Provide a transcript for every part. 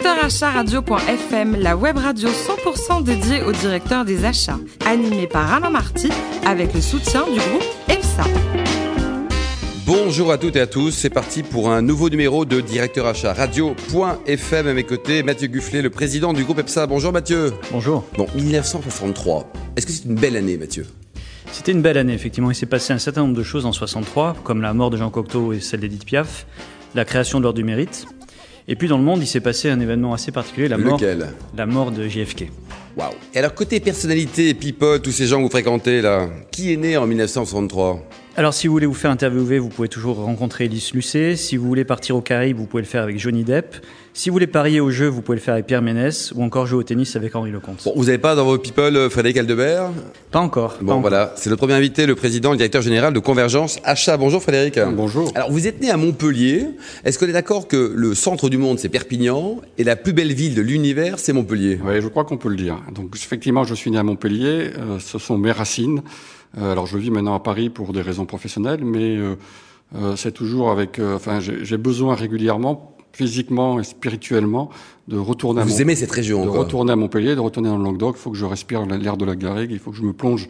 Directeur Achat Radio.fm, la web radio 100% dédiée aux directeurs des achats, animée par Alain Marty avec le soutien du groupe EFSA. Bonjour à toutes et à tous, c'est parti pour un nouveau numéro de Directeur Achat Radio.fm à mes côtés, Mathieu Gufflet, le président du groupe EPSA. Bonjour Mathieu. Bonjour. Bon, 1963, est-ce que c'est une belle année Mathieu? C'était une belle année, effectivement. Il s'est passé un certain nombre de choses en 63, comme la mort de Jean Cocteau et celle d'Edith Piaf, la création de l'Ordre du Mérite. Et puis dans le monde, il s'est passé un événement assez particulier, la mort, Lequel? la mort de JFK. Waouh. Et alors côté personnalité, people, tous ces gens que vous fréquentez là, qui est né en 1963 Alors si vous voulez vous faire interviewer, vous pouvez toujours rencontrer Elise Lucet. Si vous voulez partir au Caraïbes, vous pouvez le faire avec Johnny Depp. Si vous voulez parier au jeu, vous pouvez le faire avec Pierre Ménès ou encore jouer au tennis avec Henri Lecomte. Bon, vous n'avez pas dans vos people euh, Frédéric Aldebert? Pas encore. pas Bon encore. voilà, c'est notre premier invité, le président, le directeur général de Convergence Achat. Bonjour Frédéric. Bonjour. Alors vous êtes né à Montpellier. Est-ce qu'on est d'accord que le centre du monde c'est Perpignan et la plus belle ville de l'univers c'est Montpellier? Oui, je crois qu'on peut le dire. Donc effectivement, je suis né à Montpellier. euh, ce sont mes racines. Euh, alors je vis maintenant à Paris pour des raisons professionnelles, mais euh, euh, c'est toujours avec. euh, enfin, j'ai besoin régulièrement, physiquement et spirituellement, de retourner à Vous Mont- aimez cette région de quoi retourner à Montpellier, de retourner dans le Languedoc. Il faut que je respire l'air de la Garrigue. Il faut que je me plonge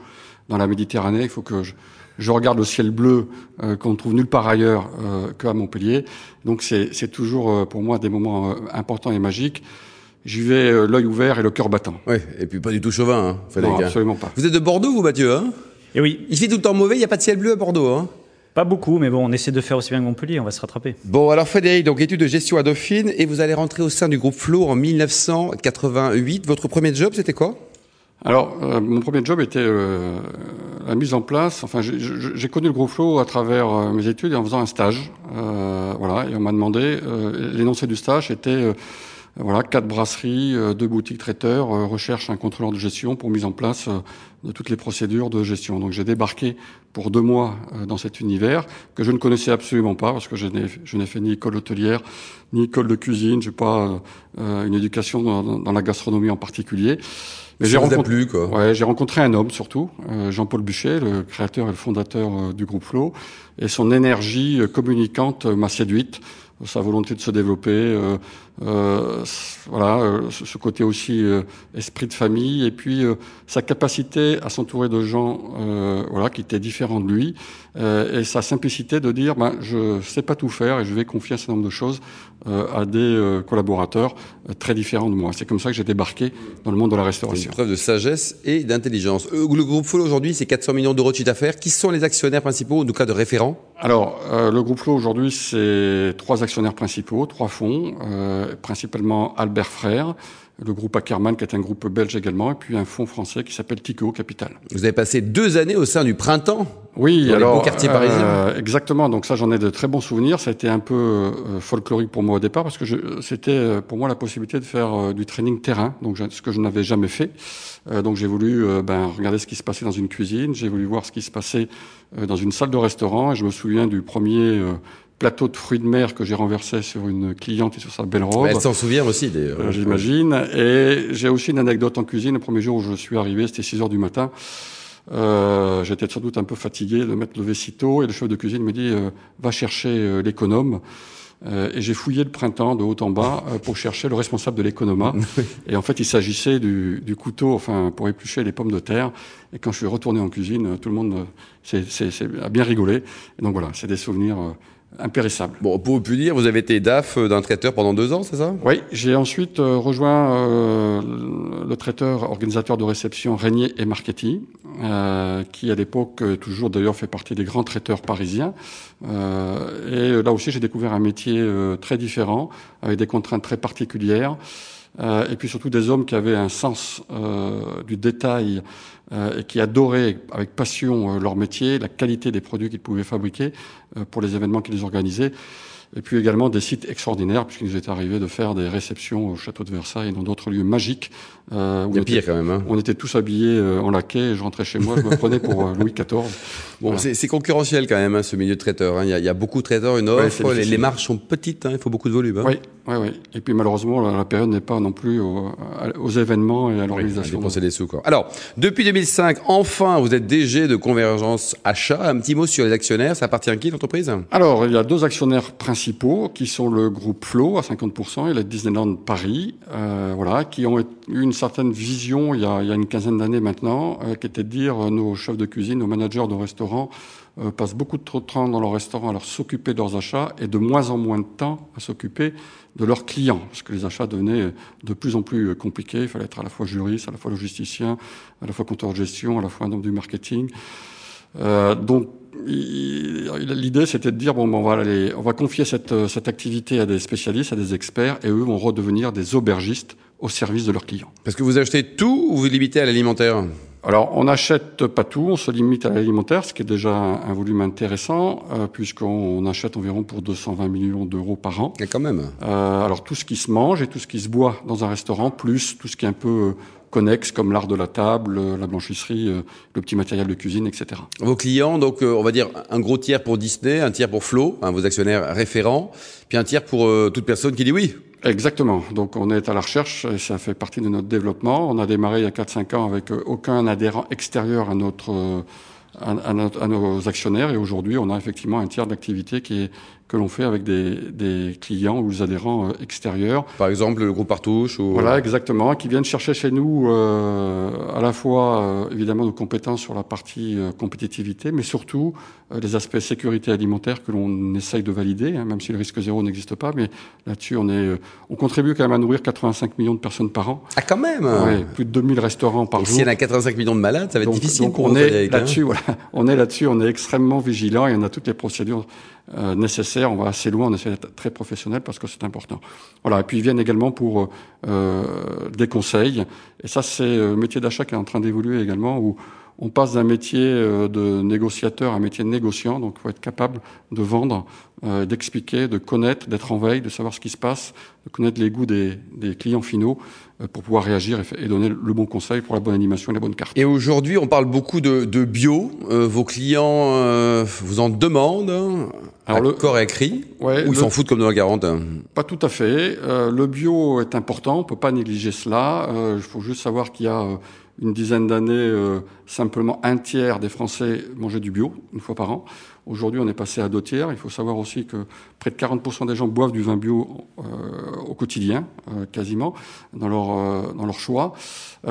dans la Méditerranée. Il faut que je, je regarde le ciel bleu euh, qu'on ne trouve nulle part ailleurs euh, qu'à Montpellier. Donc c'est toujours euh, pour moi des moments euh, importants et magiques. J'y vais l'œil ouvert et le cœur battant. Oui, et puis pas du tout chauvin, hein, Frédéric. Non, hein. absolument pas. Vous êtes de Bordeaux, vous, Mathieu hein? Et oui, Il fait tout le temps mauvais, il n'y a pas de ciel bleu à Bordeaux. Hein pas beaucoup, mais bon, on essaie de faire aussi bien que Montpellier, on va se rattraper. bon, alors Frédéric, donc études de gestion à Dauphine, et vous allez rentrer au sein du groupe Flo en 1988. Votre premier job, c'était quoi? Alors, euh, mon premier job était euh, la mise en place. Enfin, j'ai- connu le gros flow à travers euh, mes études et en faisant un stage. Euh, voilà, et on m'a demandé. euh, L'énoncé du stage était euh, voilà quatre brasseries, euh, deux boutiques traiteurs, euh, recherche un contrôleur de gestion pour mise en place euh, de toutes les procédures de gestion. Donc, j'ai débarqué pour deux mois dans cet univers que je ne connaissais absolument pas parce que je n'ai je n'ai fait ni école hôtelière ni école de cuisine. J'ai pas une éducation dans, dans la gastronomie en particulier. Mais j'ai rencontré, plu, quoi ouais, j'ai rencontré un homme surtout, euh, Jean-Paul Buchet, le créateur et le fondateur euh, du groupe Flow, et son énergie euh, communicante m'a séduite, sa volonté de se développer, euh, voilà, euh, ce côté aussi euh, esprit de famille, et puis euh, sa capacité à s'entourer de gens, euh, voilà, qui étaient différents de lui, euh, et sa simplicité de dire, ben, je sais pas tout faire et je vais confier un certain nombre de choses euh, à des euh, collaborateurs euh, très différents de moi. C'est comme ça que j'ai débarqué dans le monde de la C'est restauration. une preuve de sagesse et d'intelligence. Le groupe Flo aujourd'hui, c'est 400 millions d'euros de chiffre d'affaires. Qui sont les actionnaires principaux, en tout cas de référents? Alors, euh, le groupe Flow aujourd'hui, c'est trois actionnaires principaux, trois fonds, euh, principalement Albert Frère, le groupe Ackermann, qui est un groupe belge également, et puis un fonds français qui s'appelle Tico Capital. Vous avez passé deux années au sein du printemps. Oui, Dans les alors beaux quartiers parisiens. euh, exactement. Donc ça, j'en ai de très bons souvenirs. Ça a été un peu euh, folklorique pour moi au départ parce que c'était euh, pour moi la possibilité de faire euh, du training terrain, donc je- ce que je n'avais jamais fait. Euh, donc j'ai voulu euh, ben, regarder ce qui se passait dans une cuisine. J'ai voulu voir ce qui se passait euh, dans une salle de restaurant. Et je me souviens du premier euh, plateau de fruits de mer que j'ai renversé sur une cliente et sur sa belle robe. Elle s'en souvient aussi, d'ailleurs. Euh, J'imagine. Et j'ai aussi une anecdote en cuisine. Le premier jour où je suis arrivé, c'était 6 heures du matin. Euh, J'étais sans doute un peu fatigué de m'être levé si tôt. Et le chef de cuisine me dit euh, Va chercher euh, l'économe. Euh, et j'ai fouillé le printemps de haut en bas pour chercher le responsable de l'économa. et en fait, il s'agissait du, du couteau, enfin, pour éplucher les pommes de terre. Et quand je suis retourné en cuisine, tout le monde s'est- a bien rigolé. Et donc voilà, c'est des souvenirs euh, impérissables. Bon, pour plus dire, vous avez été DAF d'un traiteur pendant deux ans, c'est ça? Oui, j'ai ensuite euh, rejoint euh, le traiteur organisateur de réception Régnier et Marchetti, euh, qui à l'époque euh, toujours d'ailleurs fait partie des grands traiteurs parisiens. Euh, et là aussi, j'ai découvert un métier euh, très différent, avec des contraintes très particulières. Euh, et puis surtout des hommes qui avaient un sens euh, du détail euh, et qui adoraient avec passion leur métier, la qualité des produits qu'ils pouvaient fabriquer pour les événements qu'ils organisaient. Et puis également des sites extraordinaires, puisqu'il nous est arrivé de faire des réceptions au château de Versailles et dans d'autres lieux magiques. Euh, où on pire était- quand même. Hein. On était tous habillés euh, en laquais et je rentrais chez moi, je me prenais pour euh, Louis XIV. Bon, Voilà. c'est concurrentiel quand même, hein, ce milieu de traiteur. hein. Il y, a- il y a beaucoup de traiteurs, une Ouais, offre, c'est les, les marges sont petites, il faut beaucoup de volume. Oui, oui, oui. Et puis malheureusement, la, la période n'est pas non plus au- aux événements et à Oui, l'organisation. dépenser des sous. Quoi. Alors, depuis 2005, enfin, vous êtes DG de Convergence Achat. Un petit mot sur les actionnaires. Ça appartient à qui l'entreprise Alors, il y a deux actionnaires principaux principaux, qui sont le groupe Flow à 50% et la Disneyland Paris, euh, voilà, qui ont eu une certaine vision il y a, il y a une quinzaine d'années maintenant, euh, qui était de dire euh, nos chefs de cuisine, nos managers de restaurants euh, passent beaucoup de trop de temps dans leur restaurant à s'occuper de leurs achats et de moins en moins de temps à s'occuper de leurs clients, parce que les achats devenaient de plus en plus compliqués. Il fallait être à la fois juriste, à la fois logisticien, à la fois compteur de gestion, à la fois un homme du marketing. Euh, donc l'idée c'était de dire bon, ben, on va on va confier cette activité à des spécialistes, à des experts, et eux vont redevenir des aubergistes au service de leurs clients. Parce que vous achetez tout ou vous limitez à l'alimentaire? Alors, on n'achète pas tout, on se limite à l'alimentaire, ce qui est déjà un, volume intéressant, euh, puisqu'on achète environ pour 220 millions d'euros par an. Et quand même. Euh, alors, tout ce qui se mange et tout ce qui se boit dans un restaurant, plus tout ce qui est un peu connexes comme l'art de la table, euh, la blanchisserie, euh, le petit matériel de cuisine, etc. Vos clients, donc euh, on va dire un gros tiers pour Disney, un tiers pour Flo, hein, vos actionnaires référents, puis un tiers pour toute personne qui dit oui. Exactement. Donc on est à la recherche et ça fait partie de notre développement. On a démarré il y a 4-5 ans avec aucun adhérent extérieur à notre à, à, nos actionnaires et aujourd'hui on a effectivement un tiers d'activité qui est que l'on fait avec des, des, clients ou des adhérents euh, extérieurs. Par exemple le groupe Partouche ou... Voilà exactement, qui viennent chercher chez nous euh, à la fois euh, évidemment nos compétences sur la partie euh, compétitivité, mais surtout les aspects sécurité alimentaire que l'on essaye de valider, hein, même si le risque zéro n'existe pas, mais là-dessus on est on contribue quand même à nourrir 85 millions de personnes par an. Ah quand même. Ouais, plus de 2000 restaurants par et jour. S'il y en a 85 millions de malades, ça va être donc, difficile. Donc on est là-dessus, voilà, on est là-dessus, on est extrêmement vigilant et on a toutes les procédures euh, nécessaires. On va assez loin, on essaie d'être très professionnel parce que c'est important. Voilà. Et puis ils viennent également pour euh, des conseils. Et ça, c'est le métier d'achat qui est en train d'évoluer également, où on passe d'un métier euh, de négociateur à un métier de négociant. Donc, il faut être capable de vendre, euh, d'expliquer, de connaître, d'être en veille, de savoir ce qui se passe, de connaître les goûts des, des clients finaux euh, pour pouvoir réagir et, et, donner le bon conseil pour la bonne animation et la bonne carte. Et aujourd'hui, on parle beaucoup de, de bio. Euh, vos clients euh, vous en demandent Alors le corps écrit ouais, ou ils s'en foutent comme de la garante Pas tout à fait. le bio est important, on peut pas négliger cela. Il faut juste savoir qu'il y a une dizaine d'années, euh, simplement un tiers des Français mangeaient du bio, une fois par an. Aujourd'hui, on est passé à deux tiers. Il faut savoir aussi que près de 40% des gens boivent du vin bio euh, au quotidien, euh, quasiment, dans leur, euh, dans leur choix.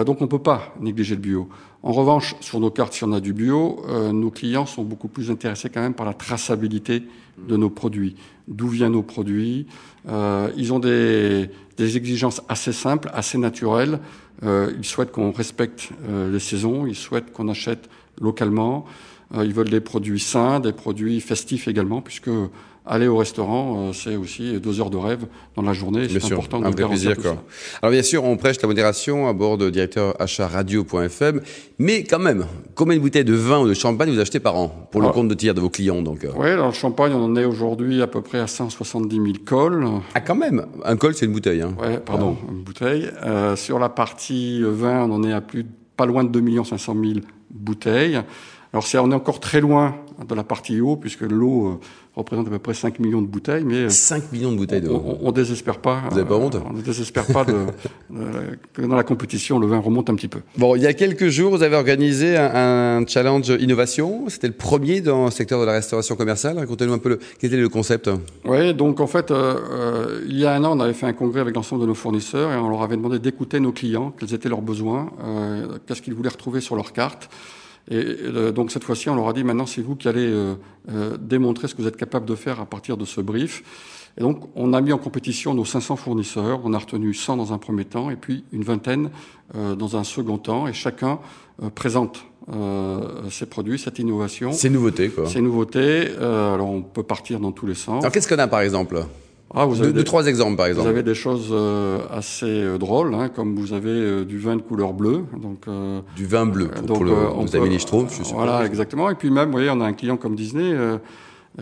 Donc on ne peut pas négliger le bio. En revanche, sur nos cartes, si on a du bio, nos clients sont beaucoup plus intéressés quand même par la traçabilité de nos produits. D'où viennent nos produits? Ils ont des, des exigences assez simples, assez naturelles. Ils souhaitent qu'on respecte les saisons, ils souhaitent qu'on achète localement, ils veulent des produits sains, des produits festifs également, puisque aller au restaurant, c'est aussi deux heures de rêve dans la journée. C'est important un de vrai plaisir. Quoi. Alors bien sûr, on prêche la modération à bord de directeur radio.fm, mais quand même, combien de bouteilles de vin ou de champagne vous achetez par an pour le compte de tir de vos clients donc Oui, alors le champagne, on en est aujourd'hui à peu près à 170 000 cols. Ah quand même Un col, c'est une bouteille. Hein. Ouais, pardon, ah. une bouteille. Euh, sur la partie vin, on en est à plus pas loin de 2 500 000 bouteilles. Alors c'est on est encore très loin de la partie eau, puisque l'eau euh, représente à peu près 5 millions de bouteilles. Mais 5 millions de bouteilles d'eau. On, on, on, désespère pas. Vous n'avez pas honte On ne désespère pas de, que dans la compétition, le vin remonte un petit peu. Bon, il y a quelques jours, vous avez organisé un, un challenge innovation. C'était le premier dans le secteur de la restauration commerciale. Racontez-nous un peu le, quel était le concept. Oui, donc en fait, euh, euh, il y a un an, on avait fait un congrès avec l'ensemble de nos fournisseurs et on leur avait demandé d'écouter nos clients, quels étaient leurs besoins, euh, qu'est-ce qu'ils voulaient retrouver sur leur carte. Et euh, donc cette fois-ci, on leur a dit maintenant c'est vous qui allez euh, euh, démontrer ce que vous êtes capable de faire à partir de ce brief. Et donc on a mis en compétition nos 500 fournisseurs, on a retenu 100 dans un premier temps et puis une vingtaine euh, dans un second temps et chacun euh, présente ses produits, cette innovation. Ces nouveautés quoi. Ces nouveautés, alors on peut partir dans tous les sens. Alors qu'est-ce qu'on a par exemple? Ah, vous avez deux, des, deux, trois exemples, par exemple. Vous avez des choses euh, assez euh, drôles, hein, comme vous avez euh, du vin de couleur bleue. Donc, du vin bleu, pour, donc, pour le, vos amis les Schtroumpfs, je suppose. Voilà, exactement. Et puis même, vous voyez, on a un client comme Disney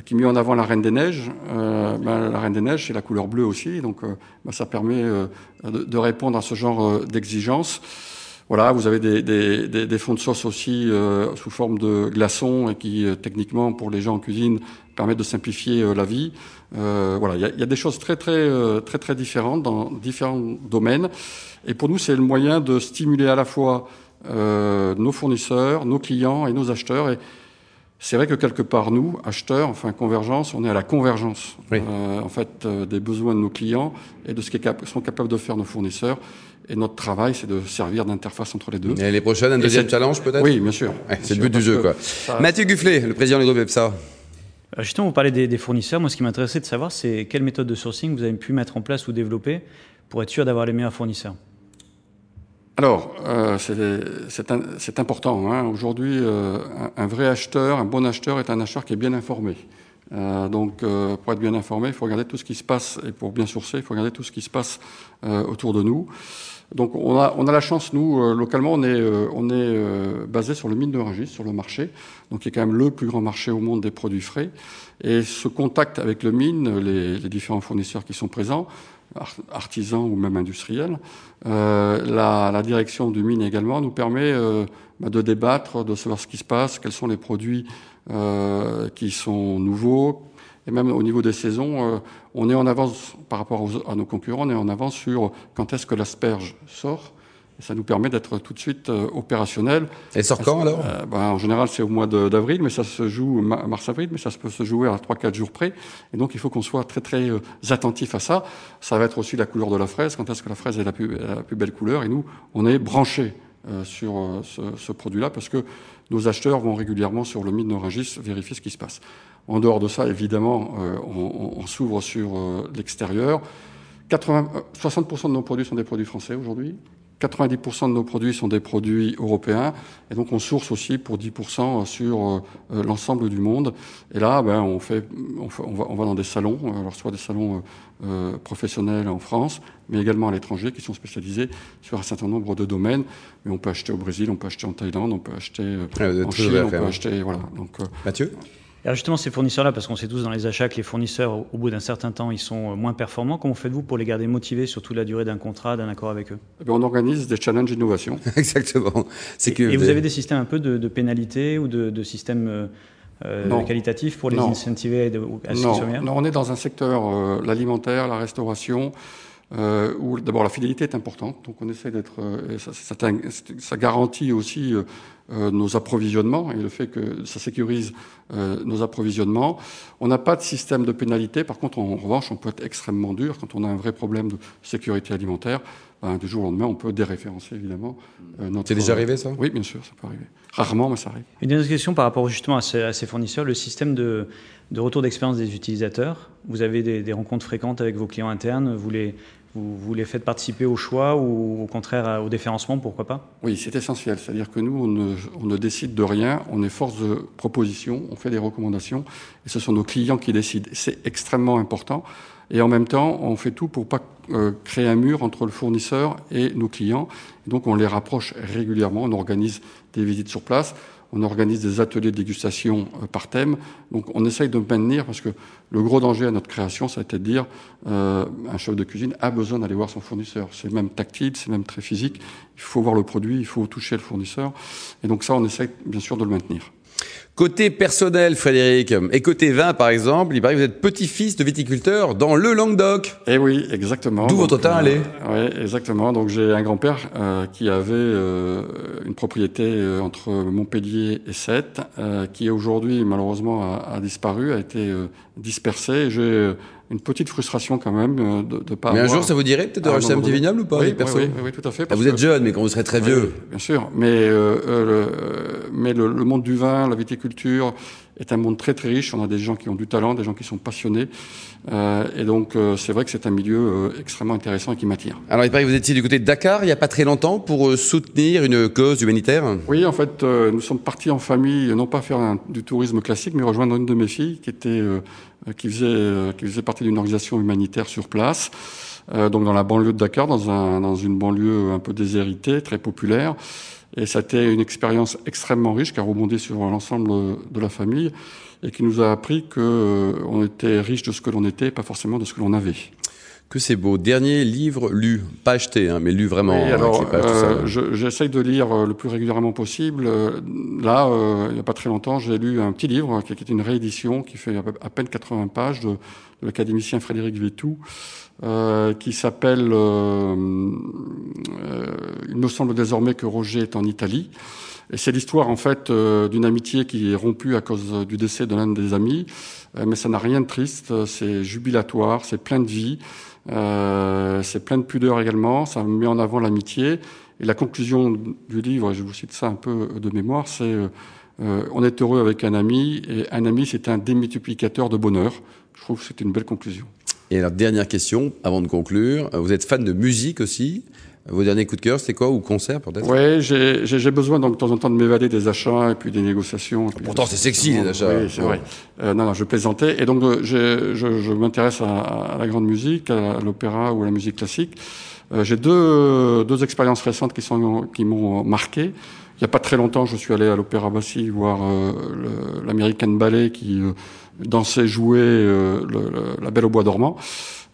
qui met en avant la Reine des Neiges. Ben, la Reine des Neiges, c'est la couleur bleue aussi. Donc, ben, ça permet de, de, répondre à ce genre d'exigence. Voilà, vous avez des, des, des, des, fonds de sauce aussi euh, sous forme de glaçons et qui, euh, techniquement, pour les gens en cuisine, permettent de simplifier euh, la vie. voilà, il y a, y a, des choses très, très, très, très différentes dans différents domaines. Et pour nous, c'est le moyen de stimuler à la fois nos fournisseurs, nos clients et nos acheteurs. Et c'est vrai que quelque part, nous, acheteurs, enfin convergence, on est à la convergence euh, en fait euh, des besoins de nos clients et de ce qu'ils sont capables de faire nos fournisseurs. Et notre travail, c'est de servir d'interface entre les deux. Et les prochaines, un deuxième challenge peut-être? Oui, bien sûr. c'est le but du jeu. Quoi. Mathieu Gufflet, le président du groupe EPSA. Justement, vous parlez des, des fournisseurs. Moi, ce qui m'intéressait de savoir, c'est quelle méthode de sourcing vous avez pu mettre en place ou développer pour être sûr d'avoir les meilleurs fournisseurs? Alors, euh, c'est important. Hein. Aujourd'hui, euh, un, vrai acheteur, un bon acheteur est un acheteur qui est bien informé. Euh, donc, euh, pour être bien informé, il faut regarder tout ce qui se passe, et pour bien sourcer, il faut regarder tout ce qui se passe euh, autour de nous. Donc, on a, on a la chance, nous, localement, on est, on est basé sur le mine de Rungis, sur le marché, donc qui est quand même le plus grand marché au monde des produits frais. Et ce contact avec le mine, les, différents fournisseurs qui sont présents, artisans ou même industriels. La, direction du mine également nous permet bah, de débattre, de savoir ce qui se passe, quels sont les produits qui sont nouveaux. Et même au niveau des saisons, euh, on est en avance par rapport aux, à nos concurrents, on est en avance sur quand est-ce que l'asperge sort ça nous permet d'être tout de suite euh, opérationnel. Et sort quand alors? Euh, ben, En général, c'est au mois d'avril, mais ça se joue mars-avril, mais ça peut se jouer à 3-4 jours près. Et donc, il faut qu'on soit très très euh, attentif à ça. Ça va être aussi la couleur de la fraise. Quand est-ce que la fraise est la plus, la plus belle couleur? Et nous, on est branché euh, sur ce, ce produit-là parce que nos acheteurs vont régulièrement sur le mine Norangis vérifier ce qui se passe. En dehors de ça, évidemment, on, on s'ouvre sur l'extérieur. 60% de nos produits sont des produits français aujourd'hui. 90% de nos produits sont des produits européens, et donc on source aussi pour 10% sur euh, l'ensemble du monde. Et là, ben, on, fait, on, fait, on, va, on, va, dans des salons, euh, alors soit des salons euh, professionnels en France, mais également à l'étranger, qui sont spécialisés sur un certain nombre de domaines. Mais on peut acheter au Brésil, on peut acheter en Thaïlande, on peut acheter en Chine, on peut acheter... Voilà, donc, Mathieu? Alors justement, ces fournisseurs-là, parce qu'on sait tous dans les achats que les fournisseurs, au bout d'un certain temps, ils sont moins performants. Comment faites-vous pour les garder motivés sur toute la durée d'un contrat, d'un accord avec eux? Eh On organise des challenges d'innovation. Exactement. Et, que et vous avez des systèmes un peu de, de pénalité ou de, de systèmes euh, euh qualitatifs pour les non. incentiver à ce non. non, on est dans un secteur, euh, l'alimentaire, la restauration, euh, où d'abord la fidélité est importante, donc on essaie d'être, euh, ça, ça, ça, garantit aussi euh, euh, nos approvisionnements et le fait que ça sécurise euh, nos approvisionnements. On n'a pas de système de pénalité, par contre en, en, revanche on peut être extrêmement dur quand on a un vrai problème de sécurité alimentaire. Ben, du jour au lendemain, on peut déréférencer évidemment euh, notre. C'est déjà arrivé ça? Oui, bien sûr, ça peut arriver. Rarement, mais ça arrive. Une dernière question par rapport justement à ces, à ces fournisseurs, le système de, de retour d'expérience des utilisateurs. Vous avez des, des, rencontres fréquentes avec vos clients internes. Vous les vous, vous, les faites participer au choix ou au contraire au déférencement, pourquoi pas? Oui, c'est essentiel. C'est-à-dire que nous, on ne, on ne, décide de rien, on est force de proposition, on fait des recommandations, et ce sont nos clients qui décident. C'est extrêmement important. Et en même temps, on fait tout pour pas euh, créer un mur entre le fournisseur et nos clients. Donc, on les rapproche régulièrement. On organise des visites sur place. On organise des ateliers de dégustation euh, par thème. Donc on essaye de maintenir, parce que le gros danger à notre création, ça a été de dire euh, un chef de cuisine a besoin d'aller voir son fournisseur. C'est même tactile, c'est même très physique. Il faut voir le produit, il faut toucher le fournisseur. Et donc ça, on essaye bien sûr de le maintenir. Côté personnel, Frédéric, et côté vin, par exemple, il paraît que vous êtes petit-fils de viticulteur dans le Languedoc. Eh oui, exactement. D'où votre teint allait. Euh, oui, exactement. Donc j'ai un grand-père euh, qui avait euh, une propriété euh, entre Montpellier et Sète, euh, qui aujourd'hui malheureusement a, a, disparu, a été euh, dispersé. J'ai une petite frustration quand même euh, de, de pas. Mais avoir... un jour, ça vous dirait peut-être de racheter un petit vignoble ou pas oui, oui, oui, oui, tout à fait. Ah, vous que... êtes jeune, mais quand vous serez très vieux. bien sûr. Mais, euh, euh, le, mais le, le, monde du vin, la viticulture est un monde très très riche. On a des gens qui ont du talent, des gens qui sont passionnés. Euh, et donc, euh, c'est vrai que c'est un milieu euh, extrêmement intéressant et qui m'attire. Alors, il paraît que vous étiez du côté de Dakar il n'y a pas très longtemps pour euh, soutenir une cause humanitaire. Oui, en fait, euh, nous sommes partis en famille, non pas faire un, du tourisme classique, mais rejoindre une de mes filles qui était qui faisait qui faisait partie d'une organisation humanitaire sur place. Euh, donc dans la banlieue de Dakar, dans, un, dans une banlieue un peu déshéritée, très populaire. Et ça a été une expérience extrêmement riche qui a rebondi sur l'ensemble de la famille et qui nous a appris qu'on euh, était riche de ce que l'on était, pas forcément de ce que l'on avait. Que c'est beau. Dernier livre lu, pas acheté, hein, mais lu vraiment. Oui, alors, euh, j'essaye de lire euh, le plus régulièrement possible. Là, euh, il n'y a pas très longtemps, j'ai lu un petit livre qui est une réédition qui fait à peine 80 pages de, de l'académicien Frédéric Vétou, euh, qui s'appelle Il me semble désormais que Roger est en Italie. Et c'est l'histoire en fait d'une amitié qui est rompue à cause du décès de l'un des amis. mais ça n'a rien de triste, c'est jubilatoire, c'est plein de vie, c'est plein de pudeur également. Ça met en avant l'amitié. Et la conclusion du livre, je vous cite ça un peu de mémoire, c'est on est heureux avec un ami et un ami c'est un démultiplicateur de bonheur. Je trouve que c'est une belle conclusion. Et la dernière question, avant de conclure, vous êtes fan de musique aussi vos derniers coups de cœur, c'est quoi Ou concert peut-être? Oui, j'ai besoin donc de temps en temps de m'évader des achats et puis des négociations. Pourtant, c'est sexy les achats. Oui, c'est vrai. Euh, non, non, je plaisantais. Et donc, euh, je, je m'intéresse à, la grande musique, à l'opéra ou à la musique classique. Euh, j'ai deux, deux expériences récentes qui sont qui m'ont marqué. Il n'y a pas très longtemps, je suis allé à l'Opéra Bassi voir l'American Ballet qui dansait, jouait La Belle au Bois dormant.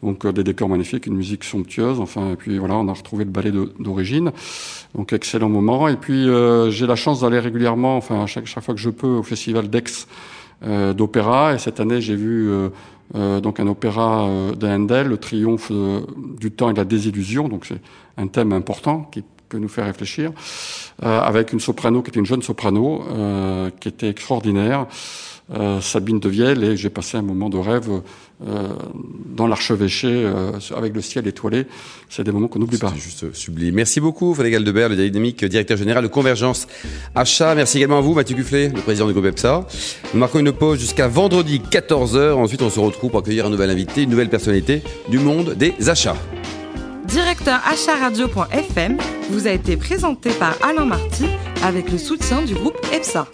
Donc euh, des décors magnifiques, une musique somptueuse. Enfin, et puis voilà, on a retrouvé le ballet d'origine. Donc excellent moment. Et puis euh, j'ai la chance d'aller régulièrement, enfin chaque, chaque fois que je peux, au festival d'Aix euh, d'opéra. Et cette année, j'ai vu donc un opéra de Handel, le triomphe du temps et de la désillusion. Donc c'est un thème important qui peut nous faire réfléchir, avec une soprano qui était une jeune soprano, qui était extraordinaire. Euh, Sabine de Vielle et j'ai passé un moment de rêve euh, dans l'archevêché euh, avec le ciel étoilé. C'est des moments qu'on n'oublie pas. C'est juste sublime. Merci beaucoup, Frédéric Aldebert, le dynamique directeur général de Convergence Achat. Merci également à vous, Mathieu Gufflet, le président du groupe EPSA. Nous marquons une pause jusqu'à vendredi 14h. Ensuite, on se retrouve pour accueillir un nouvel invité, une nouvelle personnalité du monde des achats. Directeur achatradio.fm vous a été présenté par Alain Marty avec le soutien du groupe EPSA.